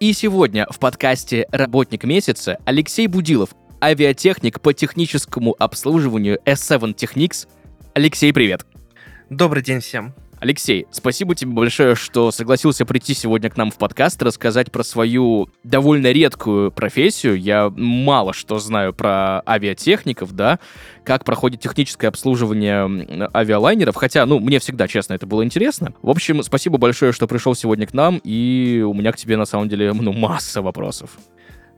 и сегодня в подкасте «Работник месяца» Алексей Будилов, авиатехник по техническому обслуживанию S7 Technics. Алексей, привет! Добрый день всем. Алексей, спасибо тебе большое, что согласился прийти сегодня к нам в подкаст, рассказать про свою довольно редкую профессию. Я мало что знаю про авиатехников, да, как проходит техническое обслуживание авиалайнеров, хотя, ну, мне всегда, честно, это было интересно. В общем, спасибо большое, что пришел сегодня к нам, и у меня к тебе, на самом деле, ну, масса вопросов.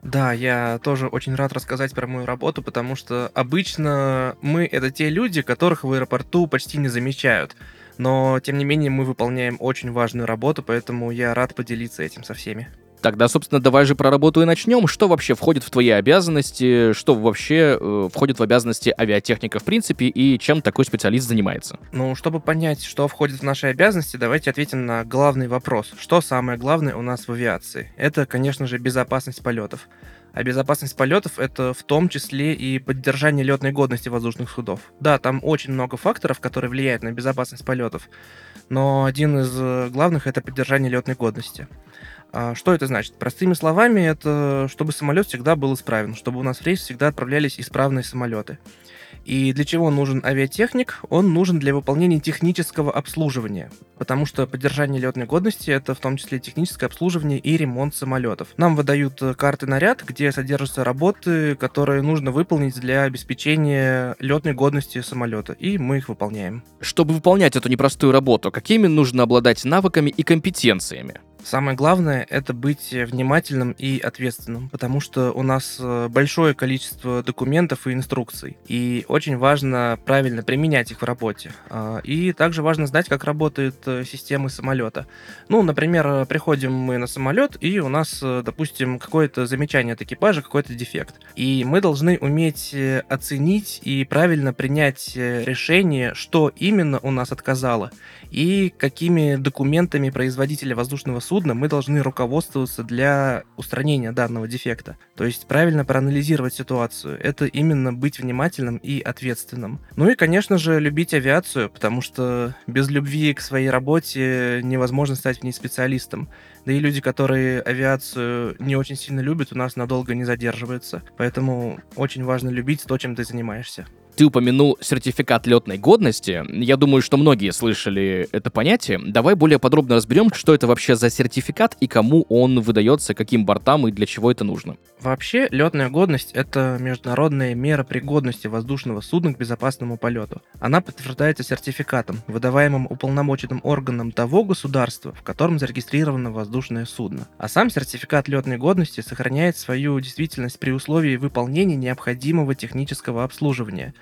Да, я тоже очень рад рассказать про мою работу, потому что обычно мы это те люди, которых в аэропорту почти не замечают но тем не менее мы выполняем очень важную работу, поэтому я рад поделиться этим со всеми. Тогда, собственно, давай же про работу и начнем. Что вообще входит в твои обязанности? Что вообще э, входит в обязанности авиатехника в принципе и чем такой специалист занимается? Ну, чтобы понять, что входит в наши обязанности, давайте ответим на главный вопрос. Что самое главное у нас в авиации? Это, конечно же, безопасность полетов. А безопасность полетов это в том числе и поддержание летной годности воздушных судов. Да, там очень много факторов, которые влияют на безопасность полетов, но один из э, главных это поддержание летной годности. А что это значит? Простыми словами, это чтобы самолет всегда был исправен, чтобы у нас в рейс всегда отправлялись исправные самолеты. И для чего нужен авиатехник? Он нужен для выполнения технического обслуживания, потому что поддержание летной годности это в том числе техническое обслуживание и ремонт самолетов. Нам выдают э, карты наряд, где содержатся работы, которые нужно выполнить для обеспечения летной годности самолета, и мы их выполняем. Чтобы выполнять эту непростую работу, какими нужно обладать навыками и компетенциями? Самое главное — это быть внимательным и ответственным, потому что у нас э, большое количество документов и инструкций, и очень важно правильно применять их в работе. А, и также важно знать, как работают э, системы самолета. Ну, например, приходим мы на самолет, и у нас, э, допустим, какое-то замечание от экипажа, какой-то дефект. И мы должны уметь оценить и правильно принять решение, что именно у нас отказало, и какими документами производителя воздушного судна мы должны руководствоваться для устранения данного дефекта. То есть правильно проанализировать ситуацию. Это именно быть внимательным и ответственным. Ну и, конечно же, любить авиацию, потому что без любви к своей работе невозможно стать в ней специалистом. Да и люди, которые авиацию не очень сильно любят, у нас надолго не задерживаются. Поэтому очень важно любить то, чем ты занимаешься. Ты упомянул сертификат летной годности. Я думаю, что многие слышали это понятие. Давай более подробно разберем, что это вообще за сертификат и кому он выдается, каким бортам и для чего это нужно. Вообще, летная годность — это международная мера пригодности воздушного судна к безопасному полету. Она подтверждается сертификатом, выдаваемым уполномоченным органом того государства, в котором зарегистрировано воздушное судно. А сам сертификат летной годности сохраняет свою действительность при условии выполнения необходимого технического обслуживания –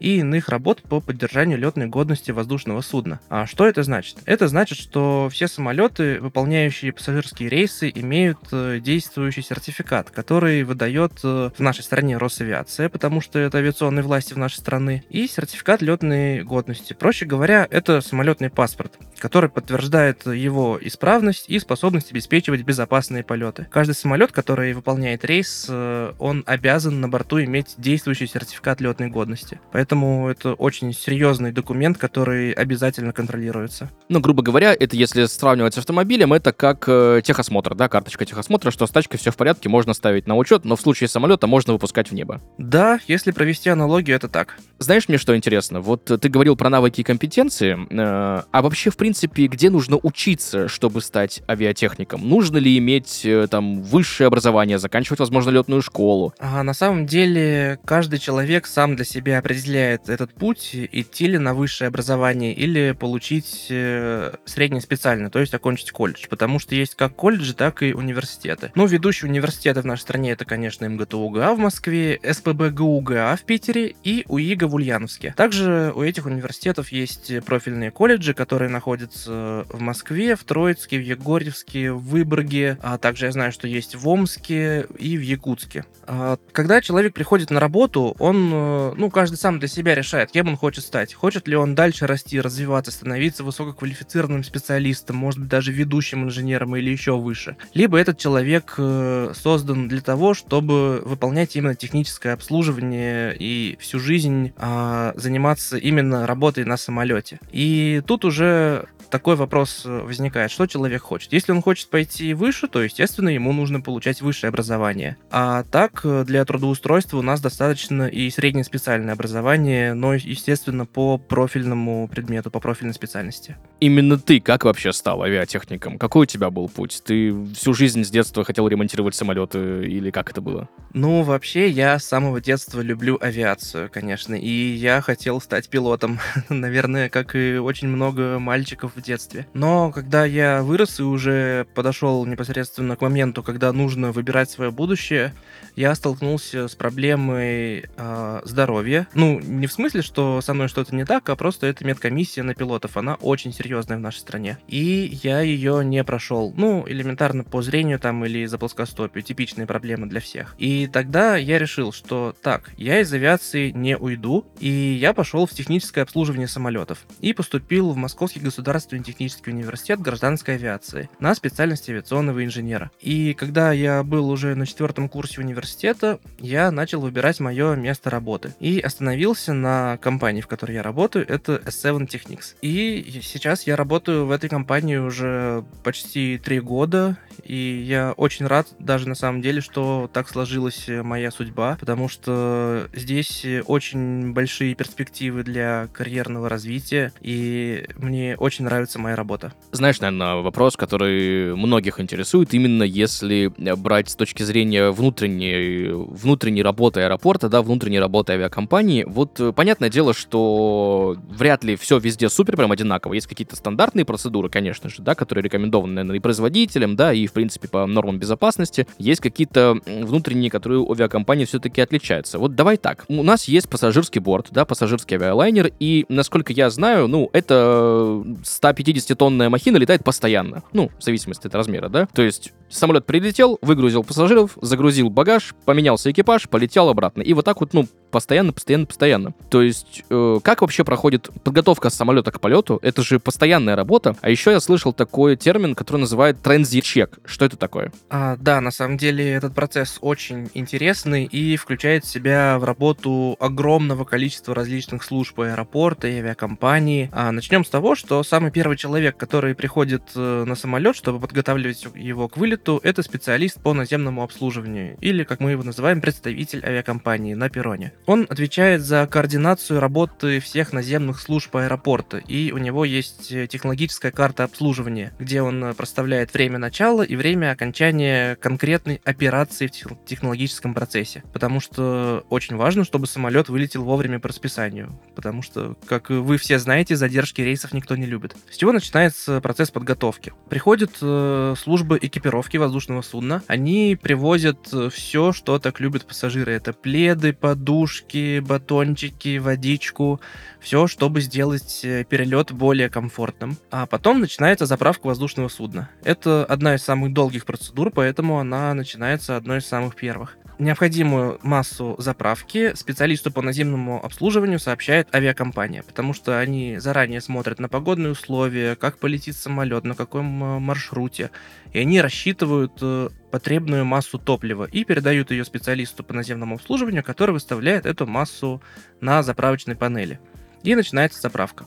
и иных работ по поддержанию летной годности воздушного судна. А что это значит? Это значит, что все самолеты, выполняющие пассажирские рейсы, имеют э, действующий сертификат, который выдает э, в нашей стране Росавиация, потому что это авиационные власти в нашей стране, и сертификат летной годности. Проще говоря, это самолетный паспорт, который подтверждает его исправность и способность обеспечивать безопасные полеты. Каждый самолет, который выполняет рейс, э, он обязан на борту иметь действующий сертификат летной годности. Поэтому Поэтому это очень серьезный документ, который обязательно контролируется. Ну, грубо говоря, это если сравнивать с автомобилем, это как э, техосмотр, да, карточка техосмотра, что с тачкой все в порядке, можно ставить на учет, но в случае самолета можно выпускать в небо. Да, если провести аналогию, это так. Знаешь, мне что интересно? Вот ты говорил про навыки и компетенции, э, а вообще, в принципе, где нужно учиться, чтобы стать авиатехником? Нужно ли иметь э, там высшее образование, заканчивать, возможно, летную школу? А, на самом деле, каждый человек сам для себя определяет этот путь, идти ли на высшее образование или получить э, среднее специальное, то есть окончить колледж. Потому что есть как колледжи, так и университеты. Ну, ведущие университеты в нашей стране это, конечно, МГТУ-ГА в Москве, СПБГУ-ГА в Питере и УИГА в Ульяновске. Также у этих университетов есть профильные колледжи, которые находятся в Москве, в Троицке, в Егорьевске, в Выборге, а также я знаю, что есть в Омске и в Якутске. А, когда человек приходит на работу, он, э, ну, каждый сам для себя решает, кем он хочет стать. Хочет ли он дальше расти, развиваться, становиться высококвалифицированным специалистом, может быть, даже ведущим инженером или еще выше. Либо этот человек э, создан для того, чтобы выполнять именно техническое обслуживание и всю жизнь а, заниматься именно работой на самолете. И тут уже такой вопрос э, возникает, что человек хочет. Если он хочет пойти выше, то, естественно, ему нужно получать высшее образование. А так, э, для трудоустройства у нас достаточно и среднее специальное образование, но, естественно, по профильному предмету, по профильной специальности. Именно ты как вообще стал авиатехником? Какой у тебя был путь? Ты всю жизнь с детства хотел ремонтировать самолеты или как это было? Ну, вообще, я с самого детства люблю авиацию, конечно, и я хотел стать пилотом. Наверное, как и очень много мальчиков в детстве. Но когда я вырос и уже подошел непосредственно к моменту, когда нужно выбирать свое будущее, я столкнулся с проблемой э, здоровья. Ну, не в смысле, что со мной что-то не так, а просто это медкомиссия на пилотов. Она очень серьезная в нашей стране. И я ее не прошел. Ну, элементарно по зрению там или за плоскостопию. Типичные проблемы для всех. И тогда я решил, что так, я из авиации не уйду, и я пошел в техническое обслуживание самолетов. И поступил в Московский государственный технический университет гражданской авиации на специальность авиационного инженера. И когда я был уже на четвертом курсе университета я начал выбирать мое место работы. И остановился на компании, в которой я работаю, это S7 Technics. И сейчас я работаю в этой компании уже почти три года, и я очень рад даже на самом деле, что так сложилась моя судьба, потому что здесь очень большие перспективы для карьерного развития, и мне очень нравится моя работа. Знаешь, наверное, вопрос, который многих интересует, именно если брать с точки зрения внутренней внутренней работы аэропорта, да, внутренней работы авиакомпании. Вот э, понятное дело, что вряд ли все везде супер прям одинаково. Есть какие-то стандартные процедуры, конечно же, да, которые рекомендованы, наверное, и производителям, да, и, в принципе, по нормам безопасности. Есть какие-то внутренние, которые у авиакомпании все-таки отличаются. Вот давай так. У нас есть пассажирский борт, да, пассажирский авиалайнер, и, насколько я знаю, ну, это 150-тонная махина летает постоянно. Ну, в зависимости от размера, да. То есть самолет прилетел, выгрузил пассажиров, загрузил багаж, поменялся экипаж, полетел обратно. И вот так вот, ну, постоянно, постоянно, постоянно. То есть, э, как вообще проходит подготовка самолета к полету? Это же постоянная работа. А еще я слышал такой термин, который называют транзит-чек. Что это такое? А, да, на самом деле этот процесс очень интересный и включает в себя в работу огромного количества различных служб аэропорта и авиакомпании. А, начнем с того, что самый первый человек, который приходит э, на самолет, чтобы подготавливать его к вылету, это специалист по наземному обслуживанию, или, как мы его называем, представитель авиакомпании на перроне. Он отвечает за координацию работы всех наземных служб аэропорта, и у него есть э, технологическая карта обслуживания, где он э, проставляет время начала и время окончания конкретной операции в технологическом процессе. Потому что очень важно, чтобы самолет вылетел вовремя по расписанию. Потому что, как вы все знаете, задержки рейсов никто не любит. С чего начинается процесс подготовки? Приходят э, службы экипировки воздушного судна. Они привозят э, все, что так любят пассажиры. Это пледы, подушки, батончики, водичку, все, чтобы сделать э, перелет более комфортным. А потом начинается заправка воздушного судна. Это одна из самых долгих процедур, поэтому она начинается одной из самых первых. Необходимую массу заправки специалисту по наземному обслуживанию сообщает авиакомпания, потому что они заранее смотрят на погодные условия, как полетит самолет, на каком э, маршруте, и они рассчитывают э, потребную массу топлива и передают ее специалисту по наземному обслуживанию, который выставляет эту массу на заправочной панели. И начинается заправка.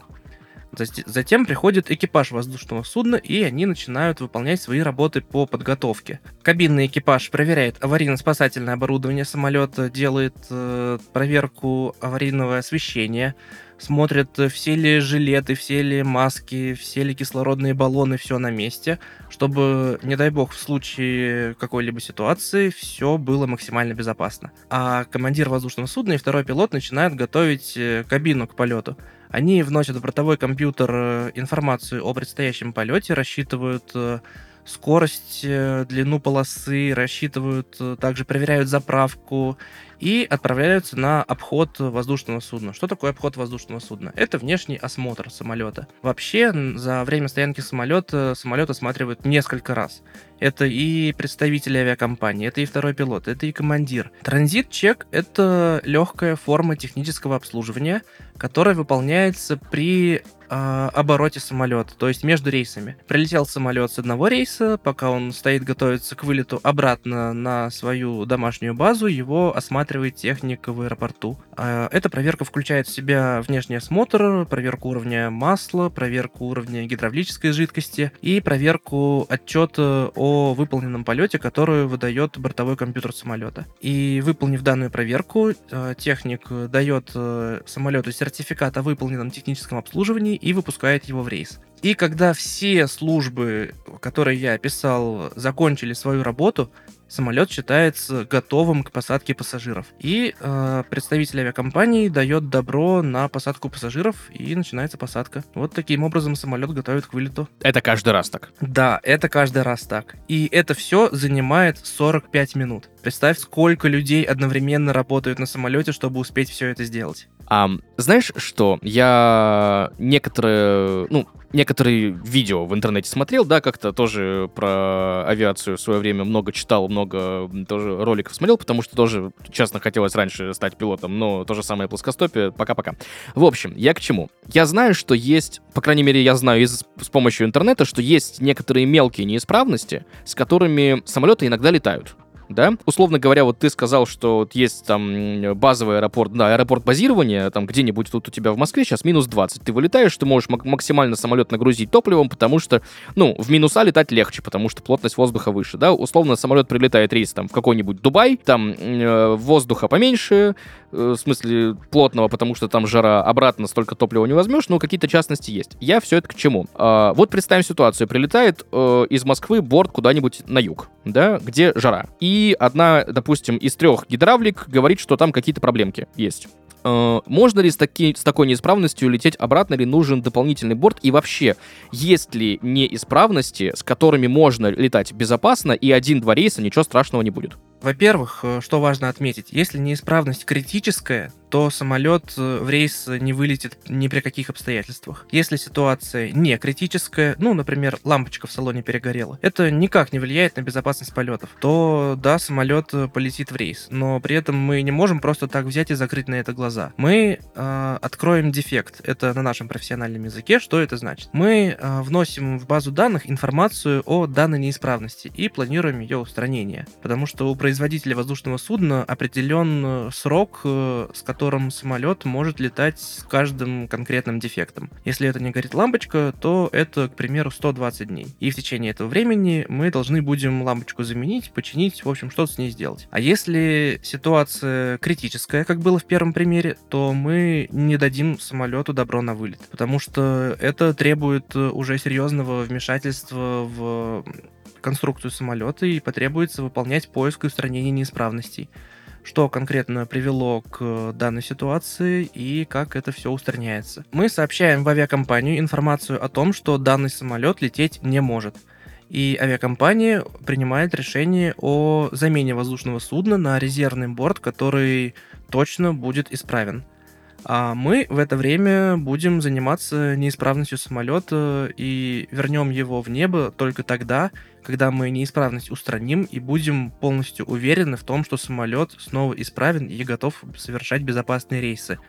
Затем приходит экипаж воздушного судна, и они начинают выполнять свои работы по подготовке. Кабинный экипаж проверяет аварийно-спасательное оборудование самолета, делает э, проверку аварийного освещения, смотрят, э, все ли жилеты, все ли маски, все ли кислородные баллоны, все на месте, чтобы, не дай бог, в случае какой-либо ситуации все было максимально безопасно. А командир воздушного судна и второй пилот начинают готовить э, кабину к полету. Они вносят в бортовой компьютер э, информацию о предстоящем полете, рассчитывают скорость, длину полосы, рассчитывают, также проверяют заправку и отправляются на обход воздушного судна. Что такое обход воздушного судна? Это внешний осмотр самолета. Вообще, за время стоянки самолета самолет осматривают несколько раз. Это и представители авиакомпании, это и второй пилот, это и командир. Транзит-чек — это легкая форма технического обслуживания, которая выполняется при э, обороте самолета, то есть между рейсами. Прилетел самолет с одного рейса, пока он стоит готовится к вылету обратно на свою домашнюю базу, его осматривает техник в аэропорту. А, эта проверка включает в себя внешний осмотр, проверку уровня масла, проверку уровня гидравлической жидкости и проверку отчета о выполненном полете, который выдает бортовой компьютер самолета. И выполнив данную проверку, а, техник дает э, самолету сертификат о выполненном техническом обслуживании и выпускает его в рейс. И когда все службы, которые я описал, закончили свою работу, самолет считается готовым к посадке пассажиров. И э, представитель авиакомпании дает добро на посадку пассажиров, и начинается посадка. Вот таким образом самолет готовит к вылету. Это каждый раз так? Да, это каждый раз так. И это все занимает 45 минут. Представь, сколько людей одновременно работают на самолете, чтобы успеть все это сделать. А, знаешь что? Я некоторые, ну, некоторые видео в интернете смотрел, да, как-то тоже про авиацию в свое время много читал, много тоже роликов смотрел, потому что тоже, честно, хотелось раньше стать пилотом, но то же самое плоскостопие, пока-пока. В общем, я к чему? Я знаю, что есть, по крайней мере, я знаю из, с помощью интернета, что есть некоторые мелкие неисправности, с которыми самолеты иногда летают да? Условно говоря, вот ты сказал, что вот есть там базовый аэропорт, да, аэропорт базирования, там где-нибудь тут у тебя в Москве сейчас минус 20. Ты вылетаешь, ты можешь максимально самолет нагрузить топливом, потому что, ну, в минуса летать легче, потому что плотность воздуха выше, да? Условно, самолет прилетает рейс там в какой-нибудь Дубай, там э, воздуха поменьше, э, в смысле плотного, потому что там жара, обратно столько топлива не возьмешь, но какие-то частности есть. Я все это к чему? Э, вот представим ситуацию, прилетает э, из Москвы борт куда-нибудь на юг, да, где жара. И и одна, допустим, из трех гидравлик говорит, что там какие-то проблемки есть. Э, можно ли с, таки, с такой неисправностью лететь обратно, или нужен дополнительный борт? И вообще, есть ли неисправности, с которыми можно летать безопасно, и один-два рейса ничего страшного не будет? Во-первых, э, что важно отметить, если неисправность критическая, то самолет э, в рейс не вылетит ни при каких обстоятельствах. Если ситуация не критическая, ну, например, лампочка в салоне перегорела, это никак не влияет на безопасность полетов, то да, самолет э, полетит в рейс. Но при этом мы не можем просто так взять и закрыть на это глаза. Мы э, откроем дефект. Это на нашем профессиональном языке. Что это значит? Мы э, вносим в базу данных информацию о данной неисправности и планируем ее устранение. Потому что у производителя воздушного судна определен срок, э, с которым самолет может летать с каждым конкретным дефектом. Если это не горит лампочка, то это, к примеру, 120 дней. И в течение этого времени мы должны будем лампочку заменить, починить, в общем, что-то с ней сделать. А если ситуация критическая, как было в первом примере, то мы не дадим самолету добро на вылет, потому что это требует уже серьезного вмешательства в конструкцию самолета и потребуется выполнять поиск и устранение неисправностей. Что конкретно привело к данной ситуации и как это все устраняется. Мы сообщаем в авиакомпанию информацию о том, что данный самолет лететь не может. И авиакомпания принимает решение о замене воздушного судна на резервный борт, который точно будет исправен. А мы в это время будем заниматься неисправностью самолета и вернем его в небо только тогда, когда мы неисправность устраним и будем полностью уверены в том, что самолет снова исправен и готов совершать безопасные рейсы.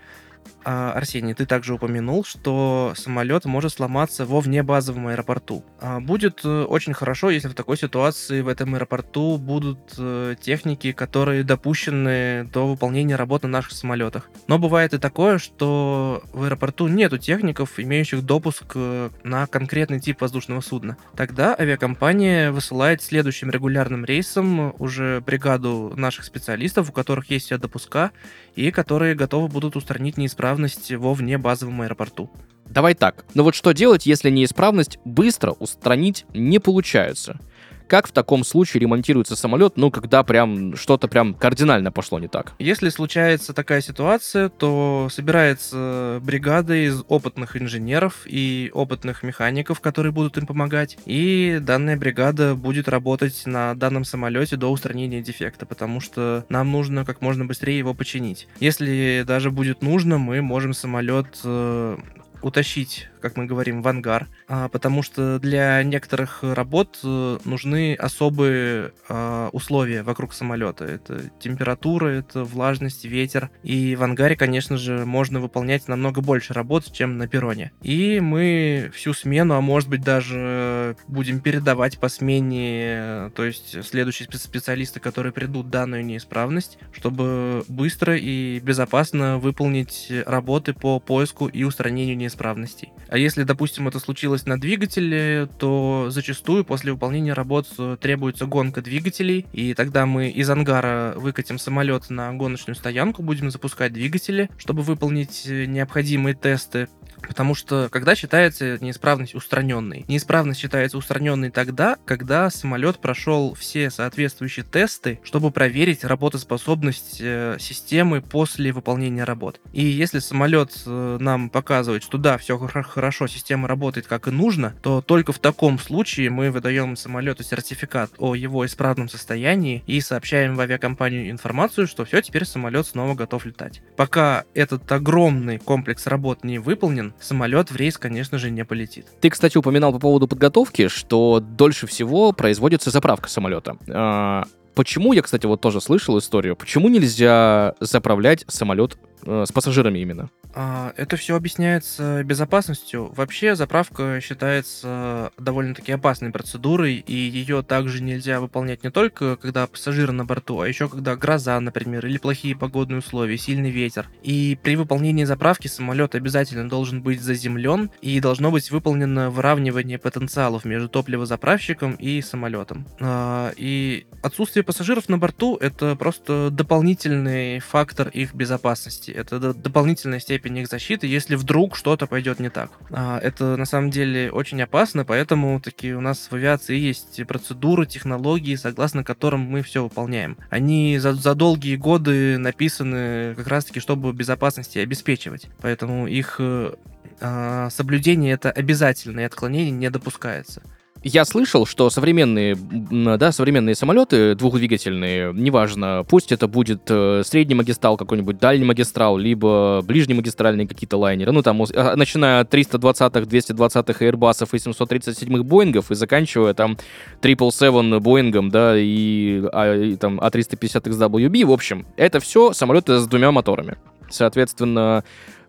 А, Арсений, ты также упомянул, что самолет может сломаться во внебазовом аэропорту. А, будет э, очень хорошо, если в такой ситуации в этом аэропорту будут э, техники, которые допущены до выполнения работы на наших самолетах. Но бывает и такое, что в аэропорту нету техников, имеющих допуск э, на конкретный тип воздушного судна. Тогда авиакомпания высылает следующим регулярным рейсом уже бригаду наших специалистов, у которых есть все допуска, и которые готовы будут устранить неисправность неисправность во внебазовом аэропорту. Давай так. Но вот что делать, если неисправность быстро устранить не получается? Как в таком случае ремонтируется самолет, ну, когда прям что-то прям кардинально пошло не так? Если случается такая ситуация, то собирается бригада из опытных инженеров и опытных механиков, которые будут им помогать, и данная бригада будет работать на данном самолете до устранения дефекта, потому что нам нужно как можно быстрее его починить. Если даже будет нужно, мы можем самолет э, утащить как мы говорим, в ангар, а, потому что для некоторых работ э, нужны особые а, условия вокруг самолета. Это температура, это влажность, ветер. И в ангаре, конечно же, можно выполнять намного больше работ, чем на перроне. И мы всю смену, а может быть даже будем передавать по смене, то есть следующие специалисты, которые придут данную неисправность, чтобы быстро и безопасно выполнить работы по поиску и устранению неисправностей. А если, допустим, это случилось на двигателе, то зачастую после выполнения работ э, требуется гонка двигателей, и тогда мы из ангара выкатим самолет на гоночную стоянку, будем запускать двигатели, чтобы выполнить э, необходимые тесты. Потому что когда считается неисправность устраненной? Неисправность считается устраненной тогда, когда самолет прошел все соответствующие тесты, чтобы проверить работоспособность э, системы после выполнения работ. И если самолет э, нам показывает, что да, все хорошо, система работает как и нужно, то только в таком случае мы выдаем самолету сертификат о его исправном состоянии и сообщаем в авиакомпанию информацию, что все, теперь самолет снова готов летать. Пока этот огромный комплекс работ не выполнен, самолет в рейс, конечно же, не полетит. Ты, кстати, упоминал по поводу подготовки, что дольше всего производится заправка самолета. А, почему, я, кстати, вот тоже слышал историю, почему нельзя заправлять самолет с пассажирами именно? А, это все объясняется безопасностью. Вообще заправка считается довольно-таки опасной процедурой, и ее также нельзя выполнять не только когда пассажиры на борту, а еще когда гроза, например, или плохие погодные условия, сильный ветер. И при выполнении заправки самолет обязательно должен быть заземлен, и должно быть выполнено выравнивание потенциалов между топливозаправщиком и самолетом. А, и отсутствие пассажиров на борту это просто дополнительный фактор их безопасности. Это дополнительная степень их защиты, если вдруг что-то пойдет не так. А, это на самом деле очень опасно, поэтому таки у нас в авиации есть процедуры, технологии, согласно которым мы все выполняем. Они за, за долгие годы написаны как раз-таки, чтобы безопасности обеспечивать. Поэтому их э, а, соблюдение это обязательно, и отклонение не допускается. Я слышал, что современные, да, современные самолеты двухдвигательные, неважно, пусть это будет э, средний магистрал какой-нибудь, дальний магистрал, либо ближний магистральные какие-то лайнеры, ну там, а, начиная от 320-х, 220-х Airbus и 737-х Боингов и заканчивая там 777 Боингом, да, и, а, и там А350XWB, в общем, это все самолеты с двумя моторами. Соответственно,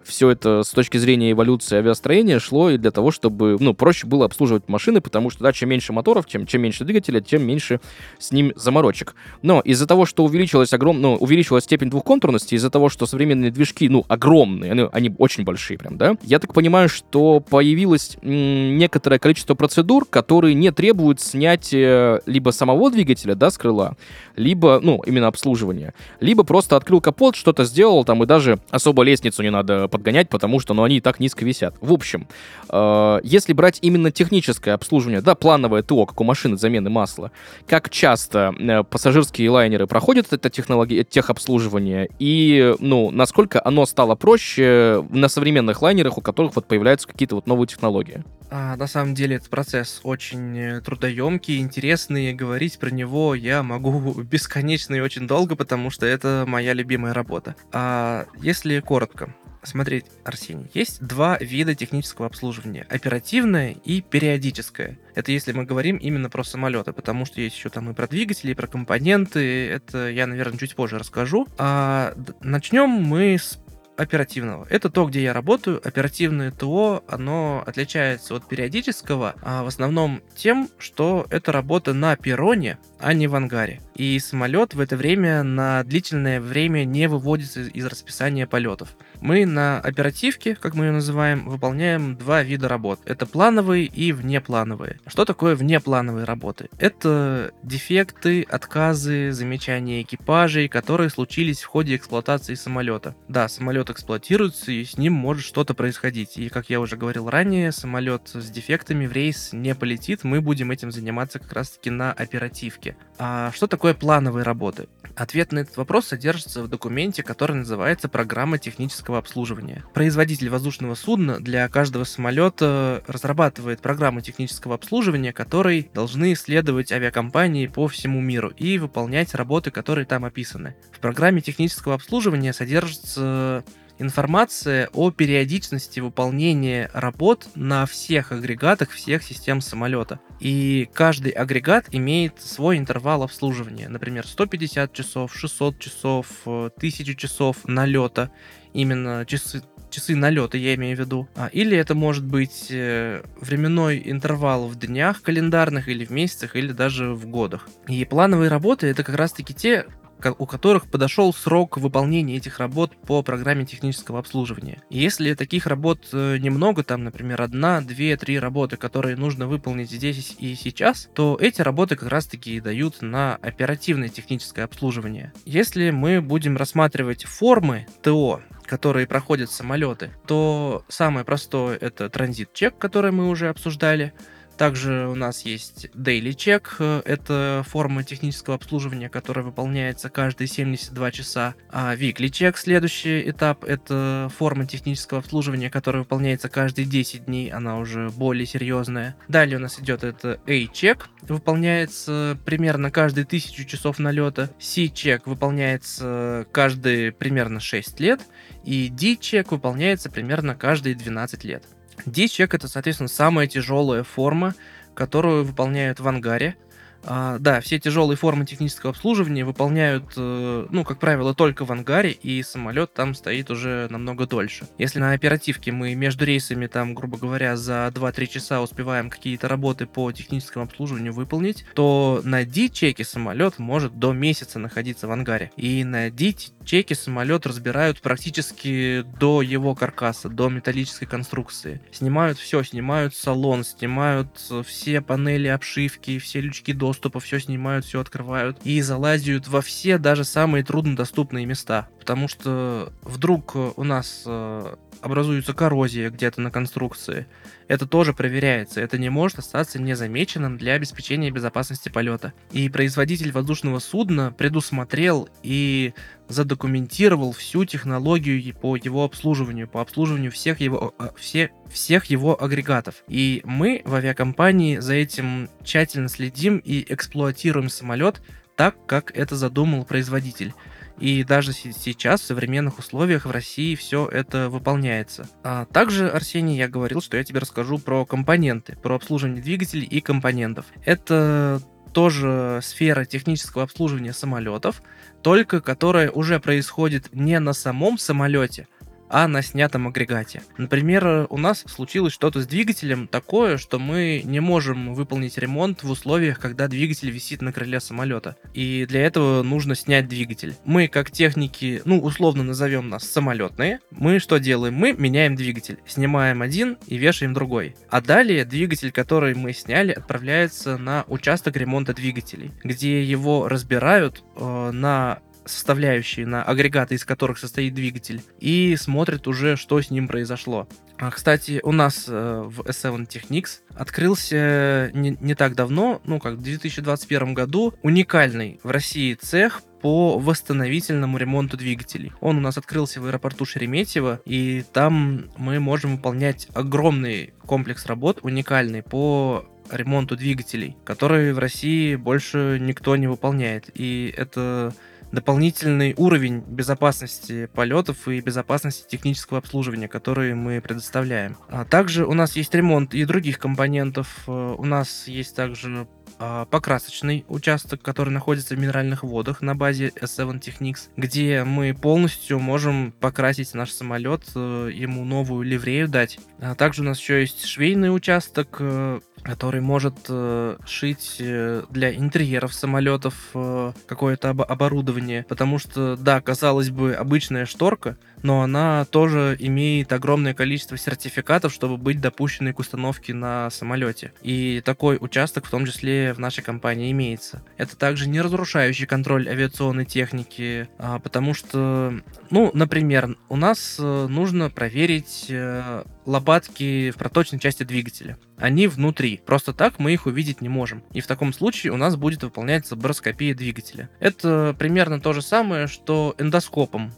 все это с точки зрения эволюции авиастроения шло и для того, чтобы, ну, проще было обслуживать машины, потому что, да, чем меньше моторов, чем, чем меньше двигателя, тем меньше с ним заморочек. Но из-за того, что увеличилась огром... ну, увеличилась степень двухконтурности, из-за того, что современные движки, ну, огромные, они, они очень большие прям, да, я так понимаю, что появилось некоторое количество процедур, которые не требуют снятия либо самого двигателя, да, с крыла, либо, ну, именно обслуживания, либо просто открыл капот, что-то сделал там, и даже особо лестницу не надо подгонять, потому что, ну, они и так низко висят. В общем, э, если брать именно техническое обслуживание, да, плановое ТО, как у машины замены масла, как часто э, пассажирские лайнеры проходят это технологии, техобслуживание, и, ну, насколько оно стало проще на современных лайнерах, у которых вот появляются какие-то вот новые технологии? А, на самом деле этот процесс очень э, трудоемкий, интересный, говорить про него я могу бесконечно и очень долго, потому что это моя любимая работа. А если коротко, Смотреть, Арсений, есть два вида технического обслуживания. Оперативное и периодическое. Это если мы говорим именно про самолеты, потому что есть еще там и про двигатели, и про компоненты. Это я, наверное, чуть позже расскажу. А начнем мы с оперативного. Это то, где я работаю. Оперативное ТО, оно отличается от периодического а в основном тем, что это работа на перроне, а не в ангаре. И самолет в это время на длительное время не выводится из расписания полетов. Мы на оперативке, как мы ее называем, выполняем два вида работ. Это плановые и внеплановые. Что такое внеплановые работы? Это дефекты, отказы, замечания экипажей, которые случились в ходе эксплуатации самолета. Да, самолет эксплуатируется, и с ним может что-то происходить. И, как я уже говорил ранее, самолет с дефектами в рейс не полетит, мы будем этим заниматься как раз-таки на оперативке. А что такое плановые работы? Ответ на этот вопрос содержится в документе, который называется «Программа технического обслуживания». Производитель воздушного судна для каждого самолета разрабатывает программу технического обслуживания, которой должны следовать авиакомпании по всему миру и выполнять работы, которые там описаны. В программе технического обслуживания содержится информация о периодичности выполнения работ на всех агрегатах всех систем самолета. И каждый агрегат имеет свой интервал обслуживания. Например, 150 часов, 600 часов, 1000 часов налета. Именно часы, часы налета, я имею в виду. А, или это может быть э, временной интервал в днях календарных, или в месяцах, или даже в годах. И плановые работы это как раз-таки те у которых подошел срок выполнения этих работ по программе технического обслуживания. И если таких работ э, немного, там, например, одна, две, три работы, которые нужно выполнить здесь и сейчас, то эти работы как раз-таки дают на оперативное техническое обслуживание. Если мы будем рассматривать формы ТО, которые проходят самолеты, то самое простое это транзит-чек, который мы уже обсуждали. Также у нас есть Daily Check, это форма технического обслуживания, которая выполняется каждые 72 часа. А Weekly Check, следующий этап, это форма технического обслуживания, которая выполняется каждые 10 дней, она уже более серьезная. Далее у нас идет это A-Check, выполняется примерно каждые 1000 часов налета. C-Check выполняется каждые примерно 6 лет. И D-Check выполняется примерно каждые 12 лет. D-чек это, соответственно, самая тяжелая форма, которую выполняют в ангаре. А, да, все тяжелые формы технического обслуживания выполняют, э, ну, как правило, только в ангаре, и самолет там стоит уже намного дольше. Если на оперативке мы между рейсами, там, грубо говоря, за 2-3 часа успеваем какие-то работы по техническому обслуживанию выполнить, то на D-чеке самолет может до месяца находиться в ангаре. И на D-чеке самолет разбирают практически до его каркаса, до металлической конструкции. Снимают все, снимают салон, снимают все панели обшивки, все лючки до доступа, все снимают, все открывают и залазят во все даже самые труднодоступные места. Потому что вдруг у нас э, образуется коррозия где-то на конструкции, это тоже проверяется. Это не может остаться незамеченным для обеспечения безопасности полета. И производитель воздушного судна предусмотрел и задокументировал всю технологию по его обслуживанию, по обслуживанию всех его, э, все, всех его агрегатов. И мы в авиакомпании за этим тщательно следим и эксплуатируем самолет так, как это задумал производитель. И даже сейчас, в современных условиях в России все это выполняется. А также, Арсений, я говорил, что я тебе расскажу про компоненты, про обслуживание двигателей и компонентов. Это тоже сфера технического обслуживания самолетов, только которая уже происходит не на самом самолете, а на снятом агрегате. Например, у нас случилось что-то с двигателем такое, что мы не можем выполнить ремонт в условиях, когда двигатель висит на крыле самолета. И для этого нужно снять двигатель. Мы, как техники, ну, условно назовем нас самолетные, мы что делаем? Мы меняем двигатель. Снимаем один и вешаем другой. А далее двигатель, который мы сняли, отправляется на участок ремонта двигателей, где его разбирают э, на составляющие, на агрегаты, из которых состоит двигатель, и смотрит уже, что с ним произошло. А, кстати, у нас э, в S7 Technics открылся не, не так давно, ну как в 2021 году, уникальный в России цех по восстановительному ремонту двигателей. Он у нас открылся в аэропорту Шереметьево, и там мы можем выполнять огромный комплекс работ, уникальный по ремонту двигателей, который в России больше никто не выполняет. И это дополнительный уровень безопасности полетов и безопасности технического обслуживания, которые мы предоставляем. А также у нас есть ремонт и других компонентов. Э, у нас есть также а, покрасочный участок, который находится в минеральных водах на базе S7 Technics, где мы полностью можем покрасить наш самолет, э, ему новую ливрею дать. А также у нас еще есть швейный участок, э, который может э, шить э, для интерьеров самолетов э, какое-то об- оборудование. Потому что, да, казалось бы, обычная шторка, но она тоже имеет огромное количество сертификатов, чтобы быть допущенной к установке на самолете. И такой участок в том числе в нашей компании имеется. Это также не разрушающий контроль авиационной техники, а, потому что, ну, например, у нас э, нужно проверить э, лопатки в проточной части двигателя. Они внутри. Просто так мы их увидеть не можем. И в таком случае у нас будет выполняться бароскопия двигателя. Это примерно то же самое, что эндоскопом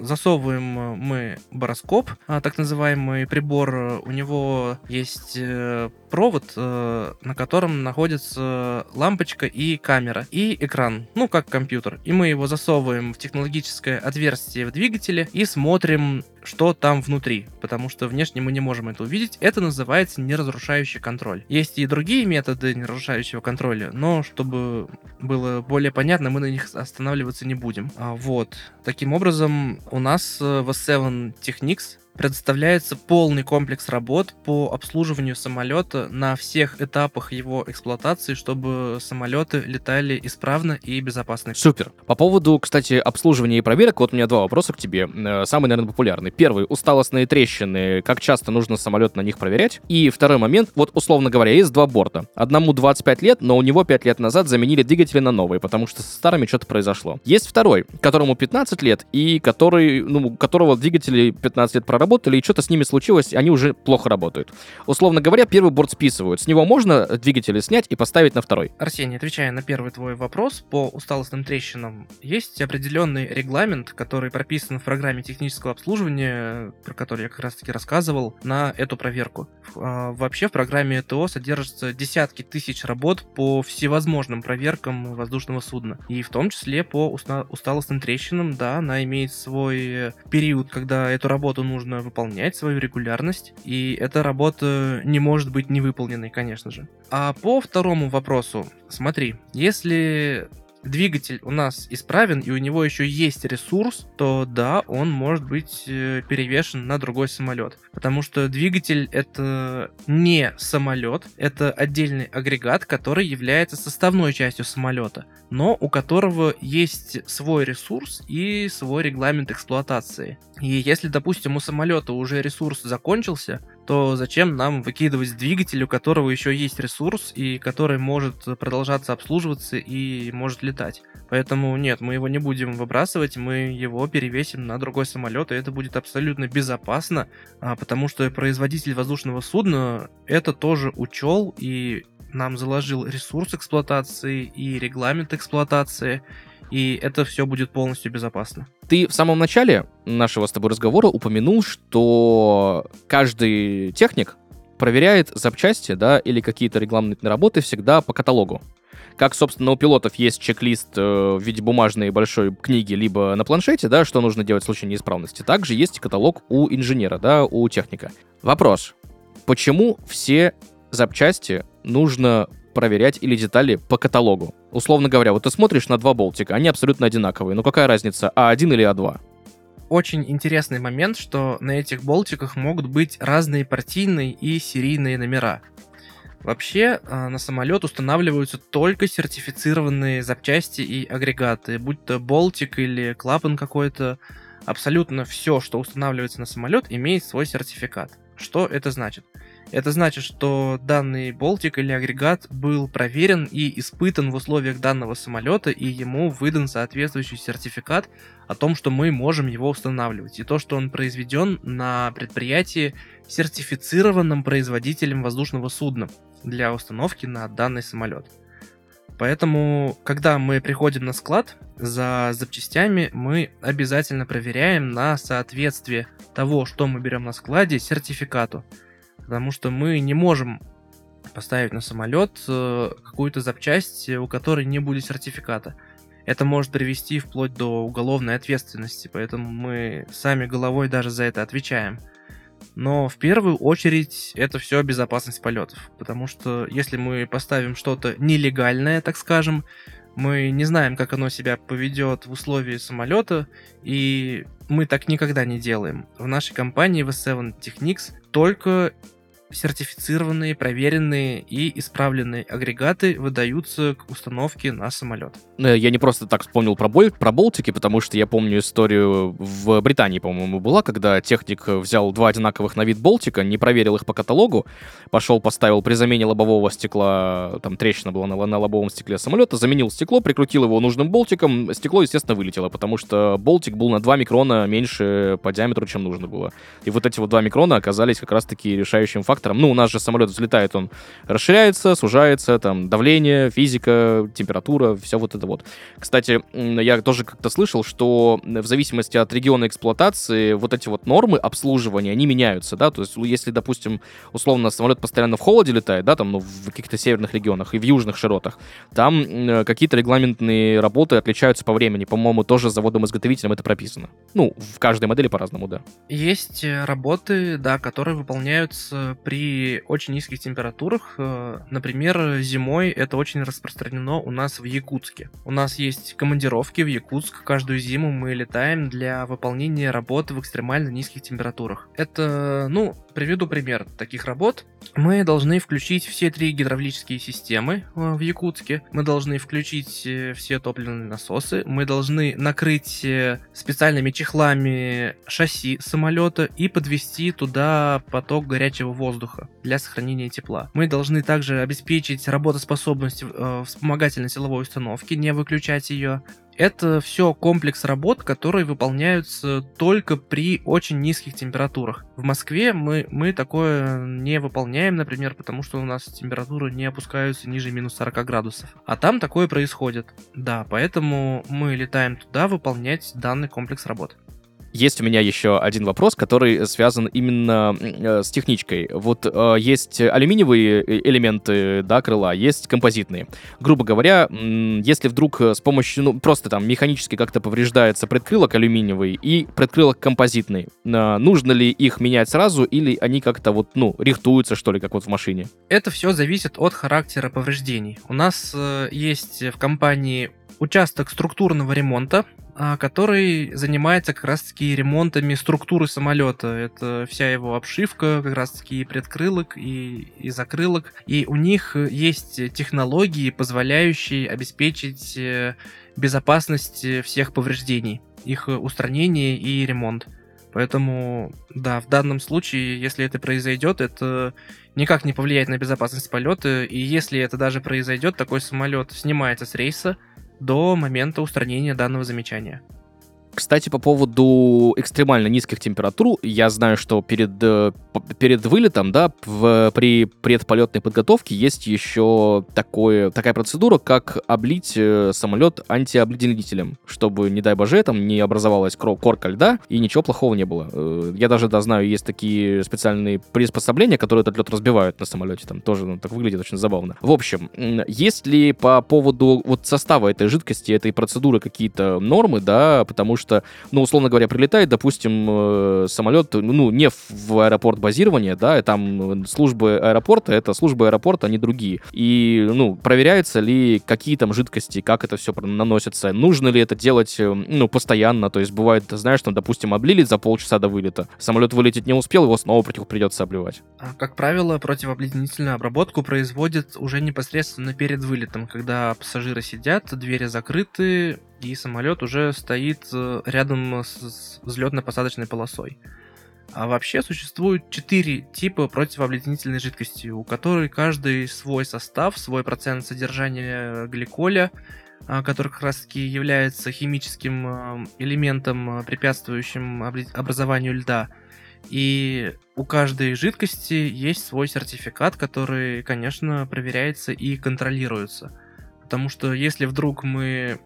засовываем э, мы бароскоп, а, так называемый прибор. У него есть э, провод, э, на котором находится лампочка и камера, и экран, ну как компьютер. И мы его засовываем в технологическое отверстие в двигателе и смотрим, что там внутри, потому что внешне мы не можем это увидеть. Это называется неразрушающий контроль. Есть и другие методы неразрушающего контроля, но чтобы было более понятно, мы на них останавливаться не будем. А, вот. Таким образом, у нас в S7 Technics предоставляется полный комплекс работ по обслуживанию самолета на всех этапах его эксплуатации, чтобы самолеты летали исправно и безопасно. Супер. По поводу, кстати, обслуживания и проверок, вот у меня два вопроса к тебе. Э, самый, наверное, популярный. Первый, усталостные трещины, как часто нужно самолет на них проверять? И второй момент, вот условно говоря, есть два борта. Одному 25 лет, но у него 5 лет назад заменили двигатели на новые, потому что со старыми что-то произошло. Есть второй, которому 15 лет и который, ну, которого двигатели 15 лет проработали, и что-то с ними случилось, они уже плохо работают. Условно говоря, первый борт списывают. С него можно двигатели снять и поставить на второй. Арсений, отвечая на первый твой вопрос по усталостным трещинам, есть определенный регламент, который прописан в программе технического обслуживания, про который я как раз-таки рассказывал, на эту проверку. А, вообще в программе ТО содержатся десятки тысяч работ по всевозможным проверкам воздушного судна. И в том числе по уста- усталостным трещинам, да, она имеет свой период, когда эту работу нужно выполнять, свою регулярность, и эта работа не может быть не выполненной, конечно же. А по второму вопросу, смотри, если двигатель у нас исправен и у него еще есть ресурс, то да, он может быть э, перевешен на другой самолет. Потому что двигатель это не самолет, это отдельный агрегат, который является составной частью самолета, но у которого есть свой ресурс и свой регламент эксплуатации. И если, допустим, у самолета уже ресурс закончился, то зачем нам выкидывать двигатель, у которого еще есть ресурс и который может продолжаться обслуживаться и может летать. Поэтому нет, мы его не будем выбрасывать, мы его перевесим на другой самолет, и это будет абсолютно безопасно, а, потому что производитель воздушного судна это тоже учел и нам заложил ресурс эксплуатации и регламент эксплуатации, и это все будет полностью безопасно. Ты в самом начале нашего с тобой разговора упомянул, что каждый техник проверяет запчасти, да, или какие-то регламентные работы всегда по каталогу. Как, собственно, у пилотов есть чек-лист э, в виде бумажной большой книги, либо на планшете, да, что нужно делать в случае неисправности. Также есть каталог у инженера, да, у техника. Вопрос. Почему все запчасти нужно проверять или детали по каталогу? Условно говоря, вот ты смотришь на два болтика, они абсолютно одинаковые. Ну какая разница, А1 или А2? Очень интересный момент, что на этих болтиках могут быть разные партийные и серийные номера. Вообще а, на самолет устанавливаются только сертифицированные запчасти и агрегаты, будь то болтик или клапан какой-то. Абсолютно все, что устанавливается на самолет, имеет свой сертификат. Что это значит? Это значит, что данный болтик или агрегат был проверен и испытан в условиях данного самолета, и ему выдан соответствующий сертификат о том, что мы можем его устанавливать. И то, что он произведен на предприятии, сертифицированным производителем воздушного судна для установки на данный самолет. Поэтому, когда мы приходим на склад за запчастями, мы обязательно проверяем на соответствие того, что мы берем на складе, сертификату. Потому что мы не можем поставить на самолет э, какую-то запчасть, у которой не будет сертификата. Это может привести вплоть до уголовной ответственности, поэтому мы сами головой даже за это отвечаем. Но в первую очередь это все безопасность полетов. Потому что если мы поставим что-то нелегальное, так скажем, мы не знаем, как оно себя поведет в условии самолета, и мы так никогда не делаем. В нашей компании V7 Technics только сертифицированные, проверенные и исправленные агрегаты выдаются к установке на самолет. Э, я не просто так вспомнил про, Боль, про Болтики, потому что я помню историю в Британии, по-моему, была, когда техник взял два одинаковых на вид Болтика, не проверил их по каталогу, пошел, поставил при замене лобового стекла, там трещина была на, на лобовом стекле самолета, заменил стекло, прикрутил его нужным болтиком, стекло, естественно, вылетело, потому что болтик был на 2 микрона меньше по диаметру, чем нужно было. И вот эти вот 2 микрона оказались как раз-таки решающим фактором. Ну, у нас же самолет взлетает, он расширяется, сужается, там, давление, физика, температура, все вот это вот. Кстати, я тоже как-то слышал, что в зависимости от региона эксплуатации вот эти вот нормы обслуживания, они меняются, да, то есть если, допустим, условно самолет постоянно в холоде летает, да, там, ну, в каких-то северных регионах и в южных широтах, там какие-то регламентные работы отличаются по времени, по-моему, тоже заводом-изготовителем это прописано. Ну, в каждой модели по-разному, да. Есть э, работы, да, которые выполняются при очень низких температурах. Э, например, зимой это очень распространено у нас в Якутске. У нас есть командировки в Якутск. Каждую зиму мы летаем для выполнения работы в экстремально низких температурах. Это, ну, приведу пример таких работ. Мы должны включить все три гидравлические системы э, в Якутске. Мы должны включить э, все топливные насосы. Мы должны накрыть специальными чехлами шасси самолета и подвести туда поток горячего воздуха для сохранения тепла. Мы должны также обеспечить работоспособность э, вспомогательной силовой установки, не выключать ее. Это все комплекс работ, которые выполняются только при очень низких температурах. В Москве мы, мы такое не выполняем, например, потому что у нас температуры не опускаются ниже минус 40 градусов. А там такое происходит. Да, поэтому мы летаем туда выполнять данный комплекс работ. Есть у меня еще один вопрос, который связан именно э, с техничкой. Вот э, есть алюминиевые э, элементы, да, крыла, есть композитные. Грубо говоря, если вдруг с помощью, ну, просто там механически как-то повреждается предкрылок алюминиевый и предкрылок композитный, э, нужно ли их менять сразу или они как-то вот, ну, рихтуются, что ли, как вот в машине? Это все зависит от характера повреждений. У нас э, есть в компании участок структурного ремонта, который занимается как раз-таки ремонтами структуры самолета. Это вся его обшивка, как раз-таки и предкрылок, и, и закрылок. И у них есть технологии, позволяющие обеспечить э, безопасность всех повреждений, их устранение и ремонт. Поэтому, да, в данном случае, если это произойдет, это никак не повлияет на безопасность полета. И если это даже произойдет, такой самолет снимается с рейса, до момента устранения данного замечания. Кстати, по поводу экстремально низких температур, я знаю, что перед, э, перед вылетом, да, в, при предполетной подготовке есть еще такое, такая процедура, как облить э, самолет антиобледенителем, чтобы, не дай боже, там не образовалась корка льда и ничего плохого не было. Э, я даже, да, знаю, есть такие специальные приспособления, которые этот лед разбивают на самолете, там тоже ну, так выглядит очень забавно. В общем, есть ли по поводу вот состава этой жидкости, этой процедуры какие-то нормы, да, потому что что, ну, условно говоря, прилетает, допустим, э, самолет, ну, не в аэропорт базирования, да, там службы аэропорта, это службы аэропорта, они другие. И, ну, проверяется ли, какие там жидкости, как это все наносится, нужно ли это делать, э, ну, постоянно, то есть бывает, знаешь, там, допустим, облили за полчаса до вылета, самолет вылететь не успел, его снова придется обливать. А, как правило, противообледенительную обработку производят уже непосредственно перед вылетом, когда пассажиры сидят, двери закрыты, и самолет уже стоит э, рядом с взлетно-посадочной полосой. А вообще существует четыре типа противообледенительной жидкости, у которой каждый свой состав, свой процент содержания гликоля, а, который как раз таки является химическим э, элементом, э, препятствующим образованию льда. И у каждой жидкости есть свой сертификат, который, конечно, проверяется и контролируется. Потому что если вдруг мы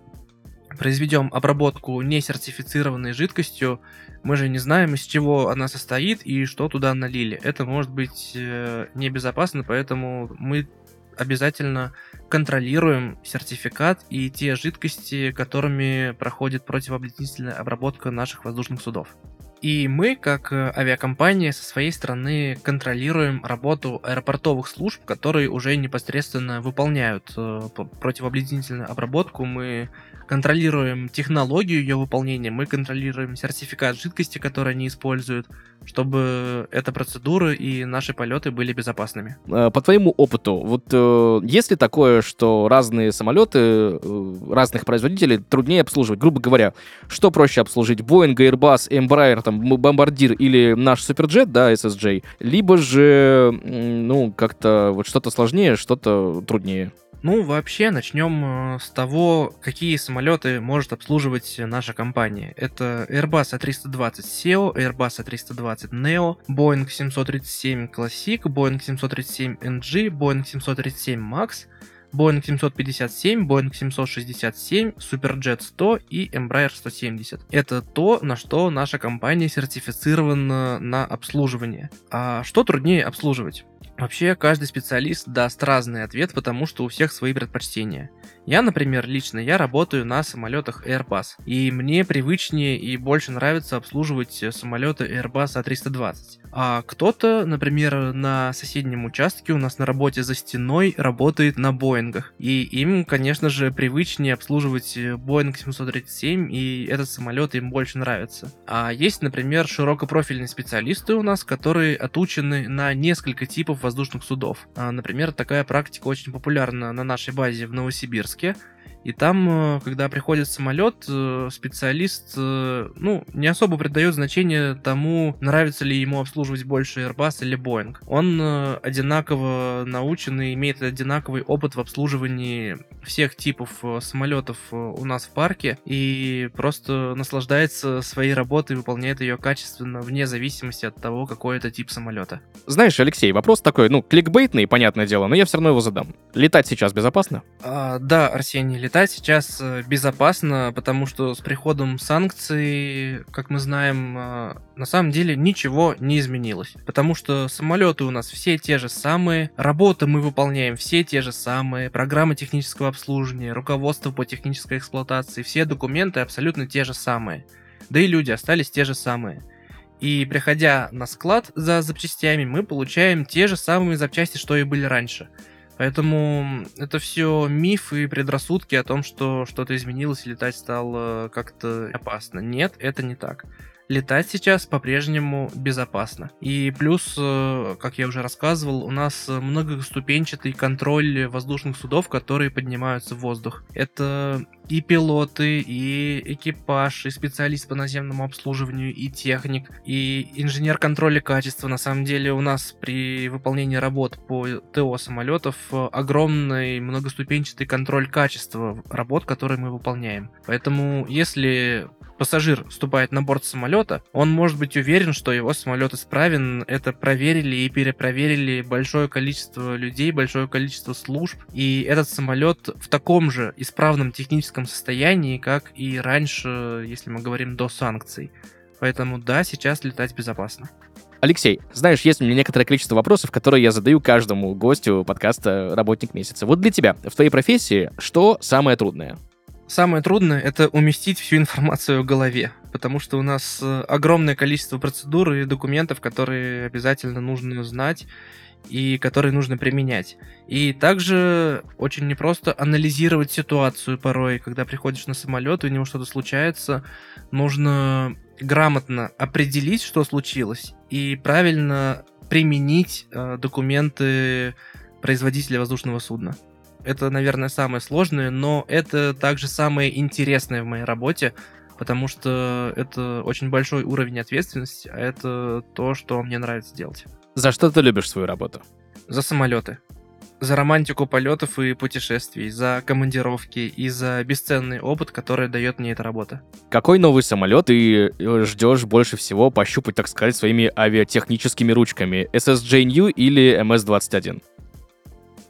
произведем обработку несертифицированной жидкостью, мы же не знаем, из чего она состоит и что туда налили. Это может быть э, небезопасно, поэтому мы обязательно контролируем сертификат и те жидкости, которыми проходит противообледенительная обработка наших воздушных судов. И мы, как э, авиакомпания, со своей стороны контролируем работу аэропортовых служб, которые уже непосредственно выполняют э, противообледенительную обработку. Мы контролируем технологию ее выполнения, мы контролируем сертификат жидкости, который они используют, чтобы эта процедура и наши полеты были безопасными. Э, по твоему опыту, вот э, есть ли такое, что разные самолеты э, разных производителей труднее обслуживать? Грубо говоря, что проще обслужить? Boeing, Airbus, Embraer, там, Бомбардир или наш Суперджет, да, SSJ? Либо же, ну, как-то вот что-то сложнее, что-то труднее? Ну, вообще, начнем э, с того, какие самолеты может обслуживать наша компания. Это Airbus A320 SEO, Airbus A320 Neo, Boeing 737 Classic, Boeing 737 NG, Boeing 737 MAX, Boeing 757, Boeing 767, Superjet 100 и Embraer 170. Это то, на что наша компания сертифицирована на обслуживание. А что труднее обслуживать? Вообще, каждый специалист даст разный ответ, потому что у всех свои предпочтения. Я, например, лично, я работаю на самолетах Airbus, и мне привычнее и больше нравится обслуживать самолеты Airbus A320. А кто-то, например, на соседнем участке у нас на работе за стеной работает на Боингах, и им, конечно же, привычнее обслуживать Boeing 737, и этот самолет им больше нравится. А есть, например, широкопрофильные специалисты у нас, которые отучены на несколько типов воздушных судов. А, например, такая практика очень популярна на нашей базе в Новосибирске. И там, э, когда приходит самолет, э, специалист, э, ну, не особо придает значение тому, нравится ли ему обслуживать больше Airbus или Boeing. Он одинаково научен и имеет одинаковый опыт в обслуживании всех типов самолетов у нас в парке и просто наслаждается своей работой, выполняет ее качественно, вне зависимости от того, какой это тип самолета. Знаешь, Алексей, вопрос такой, ну, кликбейтный, понятное дело, но я все равно его задам. Летать сейчас безопасно? А, да, Арсений, летать сейчас э, безопасно, потому что с приходом санкций, как мы знаем, э, на самом деле ничего не изменилось. Потому что самолеты у нас все те же самые, работы мы выполняем все те же самые, программы технического обслуживания, руководство по технической эксплуатации, все документы абсолютно те же самые. Да и люди остались те же самые. И приходя на склад за запчастями, мы получаем те же самые запчасти, что и были раньше. Поэтому это все мифы и предрассудки о том, что что-то изменилось и летать стало как-то опасно. Нет, это не так летать сейчас по-прежнему безопасно. И плюс, э, как я уже рассказывал, у нас многоступенчатый контроль воздушных судов, которые поднимаются в воздух. Это и пилоты, и экипаж, и специалист по наземному обслуживанию, и техник, и инженер контроля качества. На самом деле у нас при выполнении работ по ТО самолетов огромный многоступенчатый контроль качества работ, которые мы выполняем. Поэтому если пассажир вступает на борт самолета, он может быть уверен, что его самолет исправен. Это проверили и перепроверили большое количество людей, большое количество служб. И этот самолет в таком же исправном техническом состоянии, как и раньше, если мы говорим до санкций. Поэтому да, сейчас летать безопасно. Алексей, знаешь, есть у меня некоторое количество вопросов, которые я задаю каждому гостю подкаста «Работник месяца». Вот для тебя, в твоей профессии, что самое трудное? Самое трудное — это уместить всю информацию в голове, потому что у нас э, огромное количество процедур и документов, которые обязательно нужно знать и которые нужно применять. И также очень непросто анализировать ситуацию порой, когда приходишь на самолет, у него что-то случается, нужно грамотно определить, что случилось, и правильно применить э, документы производителя воздушного судна. Это, наверное, самое сложное, но это также самое интересное в моей работе, потому что это очень большой уровень ответственности, а это то, что мне нравится делать. За что ты любишь свою работу? За самолеты. За романтику полетов и путешествий, за командировки и за бесценный опыт, который дает мне эта работа. Какой новый самолет ты э, ждешь больше всего пощупать, так сказать, своими авиатехническими ручками? SSJ New или MS-21?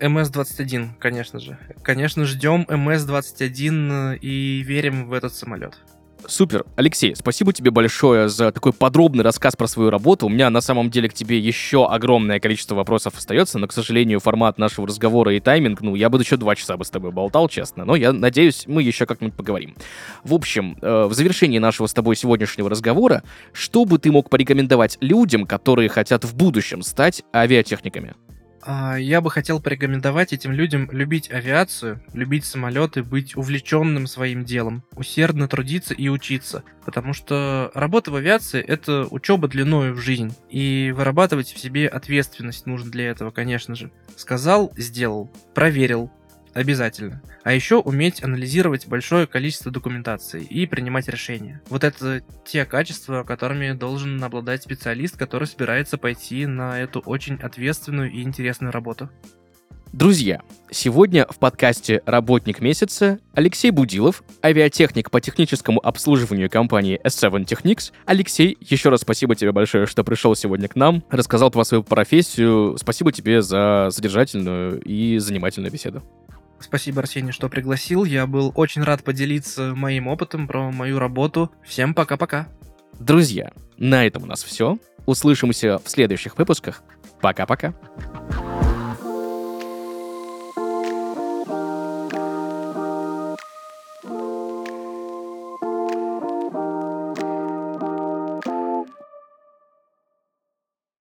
МС-21, конечно же. Конечно, ждем МС-21 э, и верим в этот самолет. Супер. Алексей, спасибо тебе большое за такой подробный рассказ про свою работу. У меня на самом деле к тебе еще огромное количество вопросов остается, но, к сожалению, формат нашего разговора и тайминг, ну, я бы еще два часа бы с тобой болтал, честно. Но я надеюсь, мы еще как-нибудь поговорим. В общем, э, в завершении нашего с тобой сегодняшнего разговора, что бы ты мог порекомендовать людям, которые хотят в будущем стать авиатехниками? А, Я бы хотел порекомендовать этим людям любить авиацию, любить самолеты, быть увлеченным своим делом, усердно трудиться и учиться. Потому что работа в авиации — это учеба длиною в жизнь. И вырабатывать в себе ответственность нужно для этого, конечно же. Сказал — сделал. Проверил Обязательно. А еще уметь анализировать большое количество документации и принимать решения. Вот это те качества, которыми должен обладать специалист, который собирается пойти на эту очень ответственную и интересную работу. Друзья, сегодня в подкасте «Работник месяца» Алексей Будилов, авиатехник по техническому обслуживанию компании S7 Technics. Алексей, еще раз спасибо тебе большое, что пришел сегодня к нам, рассказал про свою профессию. Спасибо тебе за содержательную и занимательную беседу. Спасибо, Арсений, что пригласил. Я был очень рад поделиться моим опытом про мою работу. Всем пока-пока. Друзья, на этом у нас все. Услышимся в следующих выпусках. Пока-пока.